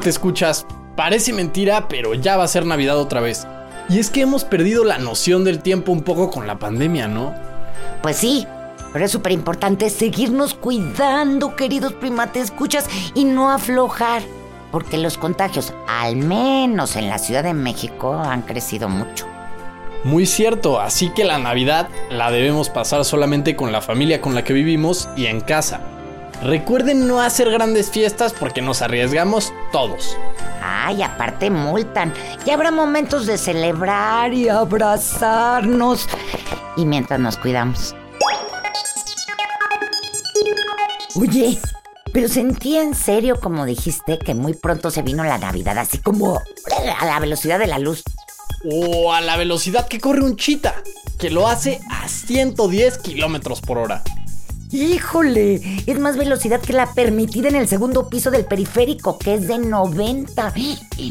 Te escuchas. Parece mentira, pero ya va a ser Navidad otra vez. Y es que hemos perdido la noción del tiempo un poco con la pandemia, ¿no? Pues sí, pero es súper importante seguirnos cuidando, queridos primates, escuchas, y no aflojar. Porque los contagios, al menos en la Ciudad de México, han crecido mucho. Muy cierto, así que la Navidad la debemos pasar solamente con la familia con la que vivimos y en casa. Recuerden no hacer grandes fiestas porque nos arriesgamos todos. Ay, aparte multan. Y habrá momentos de celebrar y abrazarnos. Y mientras nos cuidamos. Oye, pero sentí en serio, como dijiste, que muy pronto se vino la Navidad, así como a la velocidad de la luz. O a la velocidad que corre un chita, que lo hace a 110 kilómetros por hora. Híjole, es más velocidad que la permitida en el segundo piso del periférico, que es de 90.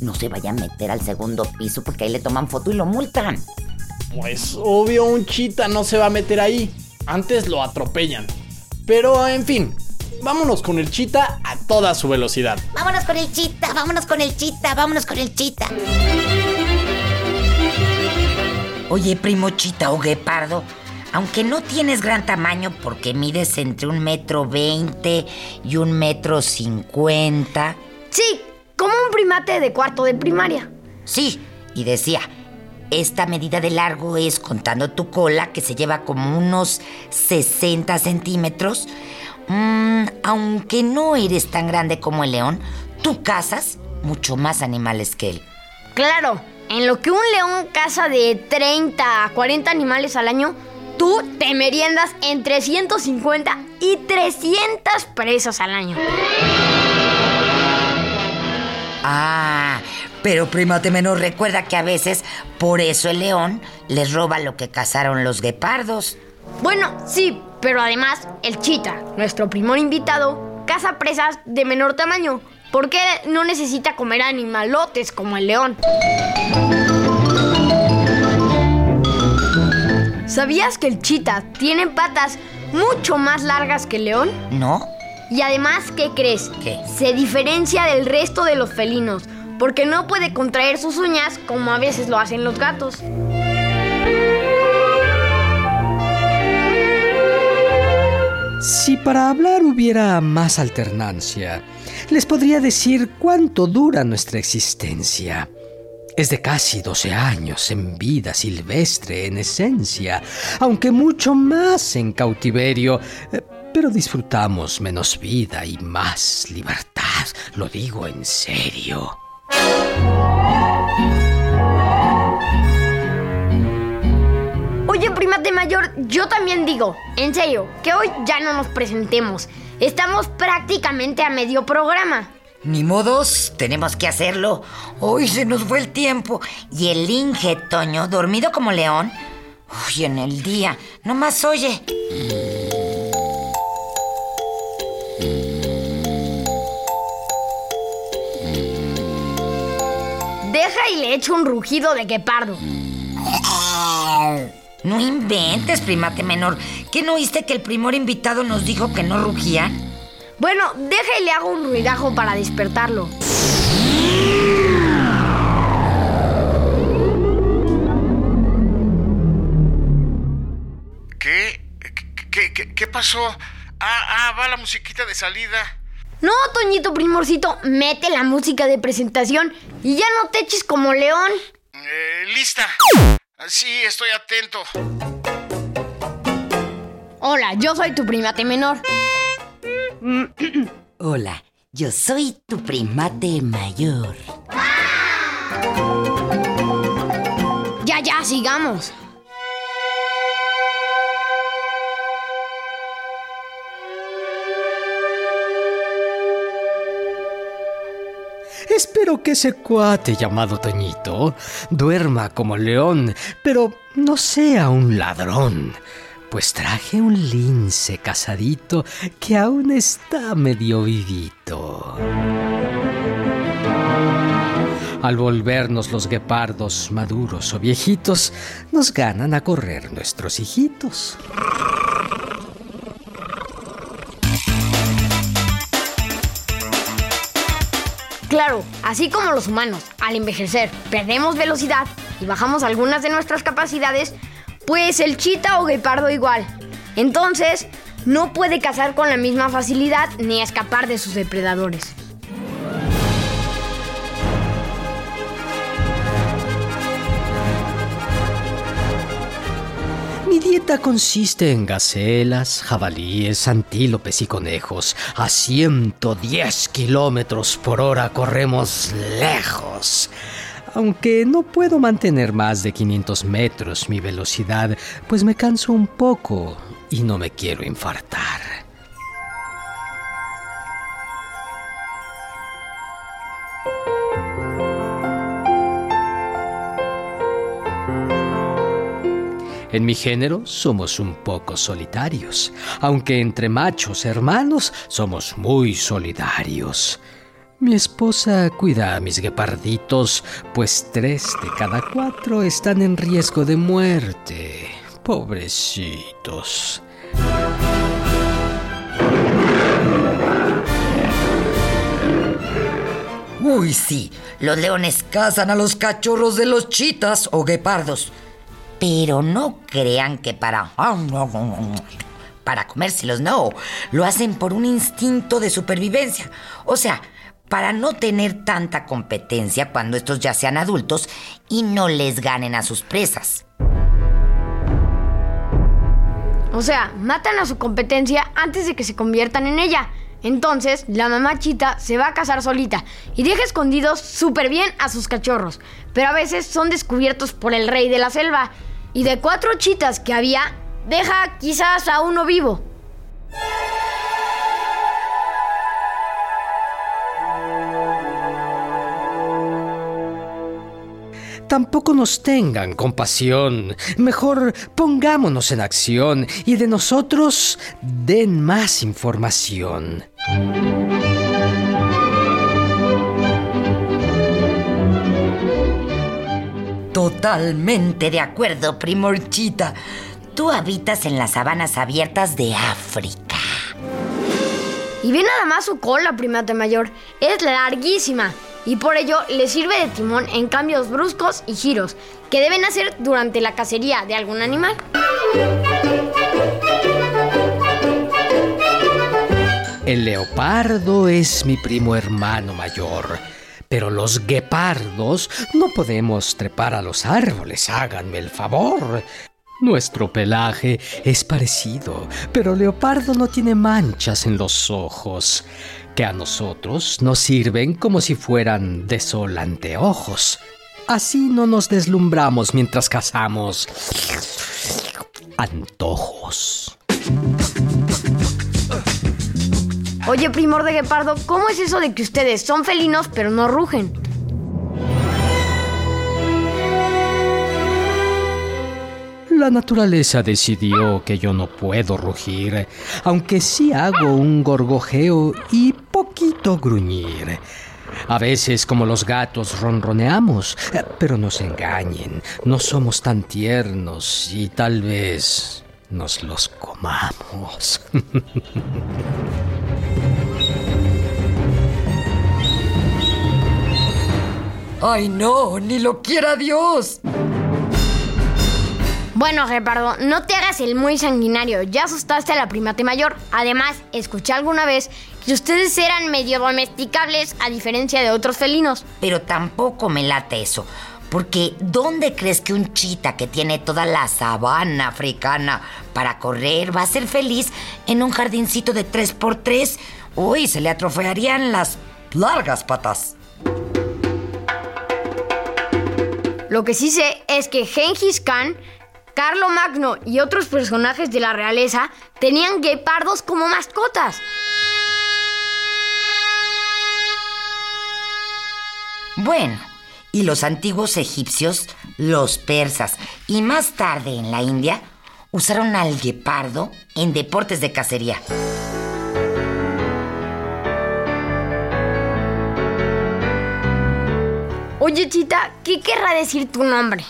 No se vaya a meter al segundo piso porque ahí le toman foto y lo multan. Pues obvio un chita no se va a meter ahí. Antes lo atropellan. Pero en fin, vámonos con el chita a toda su velocidad. Vámonos con el chita, vámonos con el chita, vámonos con el chita. Oye, primo chita o guepardo, aunque no tienes gran tamaño porque mides entre un metro veinte y un metro cincuenta. Sí, como un primate de cuarto de primaria. Sí, y decía, esta medida de largo es contando tu cola, que se lleva como unos 60 centímetros. Mm, aunque no eres tan grande como el león, tú cazas mucho más animales que él. Claro, en lo que un león caza de 30 a 40 animales al año, tú te meriendas entre 150 y 300 presas al año. Ah, pero primate menor, recuerda que a veces por eso el león les roba lo que cazaron los guepardos. Bueno, sí, pero además el chita, nuestro primer invitado, caza presas de menor tamaño, porque no necesita comer animalotes como el león. ¿Sabías que el chita tiene patas mucho más largas que el león? ¿No? Y además, ¿qué crees? ¿Qué? Se diferencia del resto de los felinos, porque no puede contraer sus uñas como a veces lo hacen los gatos. Si para hablar hubiera más alternancia, les podría decir cuánto dura nuestra existencia. Es de casi 12 años en vida silvestre en esencia, aunque mucho más en cautiverio, eh, pero disfrutamos menos vida y más libertad, lo digo en serio. Oye, primate mayor, yo también digo, en serio, que hoy ya no nos presentemos. Estamos prácticamente a medio programa. Ni modos, tenemos que hacerlo. Hoy se nos fue el tiempo. Y el Inge, Toño, dormido como león. Uy, en el día. Nomás oye. Deja y le echo un rugido de guepardo. No inventes, primate menor. ¿Qué no oíste que el primer invitado nos dijo que no rugía? Bueno, deja y le hago un ruidajo para despertarlo. ¿Qué? ¿Qué, qué, qué pasó? Ah, ah, va la musiquita de salida. No, Toñito Primorcito, mete la música de presentación y ya no te eches como león. Eh, lista. Sí, estoy atento. Hola, yo soy tu primate menor. Hola, yo soy tu primate mayor. Ya, ya, sigamos. Espero que ese cuate llamado Toñito duerma como león, pero no sea un ladrón. Pues traje un lince casadito que aún está medio vivito. Al volvernos los guepardos maduros o viejitos, nos ganan a correr nuestros hijitos. Claro, así como los humanos, al envejecer, perdemos velocidad y bajamos algunas de nuestras capacidades, pues el chita o guepardo igual. Entonces, no puede cazar con la misma facilidad ni escapar de sus depredadores. Mi dieta consiste en gacelas, jabalíes, antílopes y conejos. A 110 kilómetros por hora corremos lejos. Aunque no puedo mantener más de 500 metros mi velocidad, pues me canso un poco y no me quiero infartar. En mi género somos un poco solitarios, aunque entre machos hermanos somos muy solidarios. Mi esposa cuida a mis gueparditos, pues tres de cada cuatro están en riesgo de muerte. Pobrecitos. Uy, sí, los leones cazan a los cachorros de los chitas o guepardos. Pero no crean que para... Para comérselos, no. Lo hacen por un instinto de supervivencia. O sea, para no tener tanta competencia cuando estos ya sean adultos y no les ganen a sus presas. O sea, matan a su competencia antes de que se conviertan en ella. Entonces, la mamá chita se va a casar solita y deja escondidos súper bien a sus cachorros. Pero a veces son descubiertos por el rey de la selva. Y de cuatro chitas que había, deja quizás a uno vivo. Tampoco nos tengan compasión. Mejor pongámonos en acción y de nosotros den más información. Totalmente de acuerdo, primorchita. Tú habitas en las sabanas abiertas de África. Y ve nada más su cola, primate mayor. Es larguísima y por ello le sirve de timón en cambios bruscos y giros que deben hacer durante la cacería de algún animal. El leopardo es mi primo hermano mayor. Pero los guepardos no podemos trepar a los árboles, háganme el favor. Nuestro pelaje es parecido, pero leopardo no tiene manchas en los ojos, que a nosotros nos sirven como si fueran de sol anteojos. Así no nos deslumbramos mientras cazamos antojos. Oye, primor de guepardo, ¿cómo es eso de que ustedes son felinos pero no rugen? La naturaleza decidió que yo no puedo rugir, aunque sí hago un gorgojeo y poquito gruñir. A veces como los gatos ronroneamos, pero no se engañen, no somos tan tiernos y tal vez nos los comamos. ¡Ay no! ¡Ni lo quiera Dios! Bueno, Gepardo, no te hagas el muy sanguinario. Ya asustaste a la primate mayor. Además, escuché alguna vez que ustedes eran medio domesticables a diferencia de otros felinos. Pero tampoco me late eso. Porque ¿dónde crees que un chita que tiene toda la sabana africana para correr va a ser feliz en un jardincito de 3x3? Uy, se le atrofiarían las largas patas. Lo que sí sé es que Gengis Khan, Carlo Magno y otros personajes de la realeza tenían guepardos como mascotas. Bueno, y los antiguos egipcios, los persas y más tarde en la India usaron al guepardo en deportes de cacería. Oye, Chita, ¿qué querrá decir tu nombre?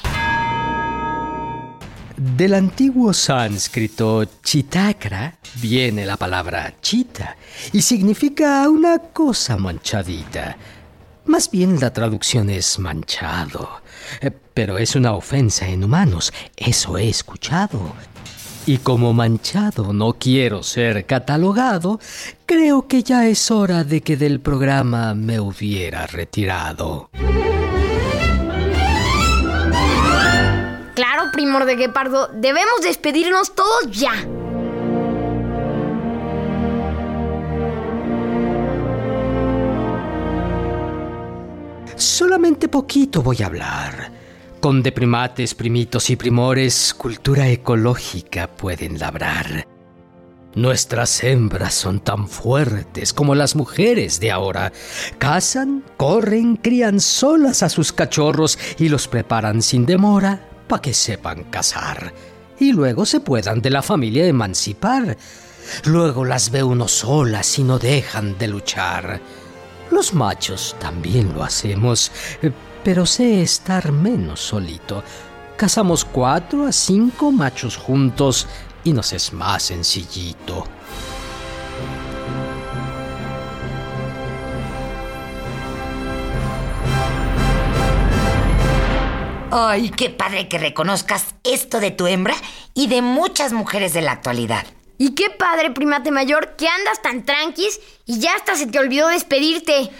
Del antiguo sánscrito chitakra viene la palabra chita y significa una cosa manchadita. Más bien la traducción es manchado, eh, pero es una ofensa en humanos, eso he escuchado. Y como manchado no quiero ser catalogado, creo que ya es hora de que del programa me hubiera retirado. Primor de Guepardo, debemos despedirnos todos ya. Solamente poquito voy a hablar. Con de primates, primitos y primores, cultura ecológica pueden labrar. Nuestras hembras son tan fuertes como las mujeres de ahora. Cazan, corren, crían solas a sus cachorros y los preparan sin demora para que sepan cazar. Y luego se puedan de la familia emancipar. Luego las ve uno solas y no dejan de luchar. Los machos también lo hacemos, eh, pero sé estar menos solito. Cazamos cuatro a cinco machos juntos y nos es más sencillito. Ay, qué padre que reconozcas esto de tu hembra y de muchas mujeres de la actualidad. Y qué padre, primate mayor, que andas tan tranquis y ya hasta se te olvidó despedirte.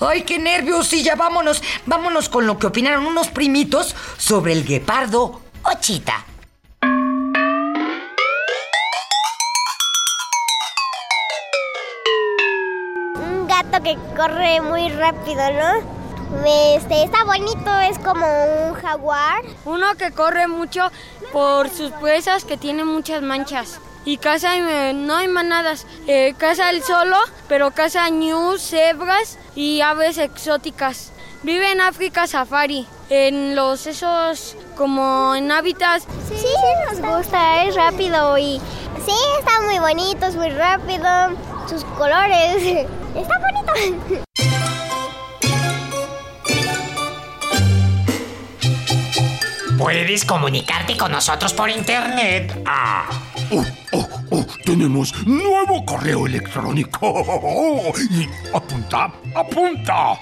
Ay, qué nervios. Sí, ya vámonos. Vámonos con lo que opinaron unos primitos sobre el guepardo o gato que corre muy rápido, ¿no? Este, está bonito, es como un jaguar. Uno que corre mucho por sus presas que tiene muchas manchas. Y caza, eh, no hay manadas, eh, caza él solo, pero caza ñus, cebras y aves exóticas. Vive en África safari, en los esos como en hábitats. Sí, sí nos gusta, es rápido y sí, está muy bonito, es muy rápido, sus colores, está bonito. Puedes comunicarte con nosotros por internet. Ah. Oh, oh, oh, tenemos nuevo correo electrónico. Y apunta, apunta.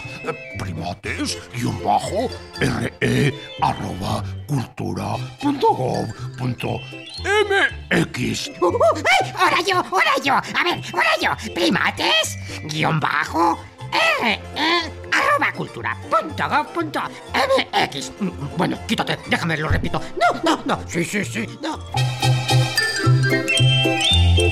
Primates, guion bajo, re, arroba, cultura, punto gov, punto mx. Uh, uh, ¡Ay! ¡Ahora yo! ¡Ahora yo! A ver, ahora yo. Primates, guion bajo, re, arroba cultura punto gov punto mx. Bueno, quítate, déjame, lo repito. No, no, no. Sí, sí, sí, no.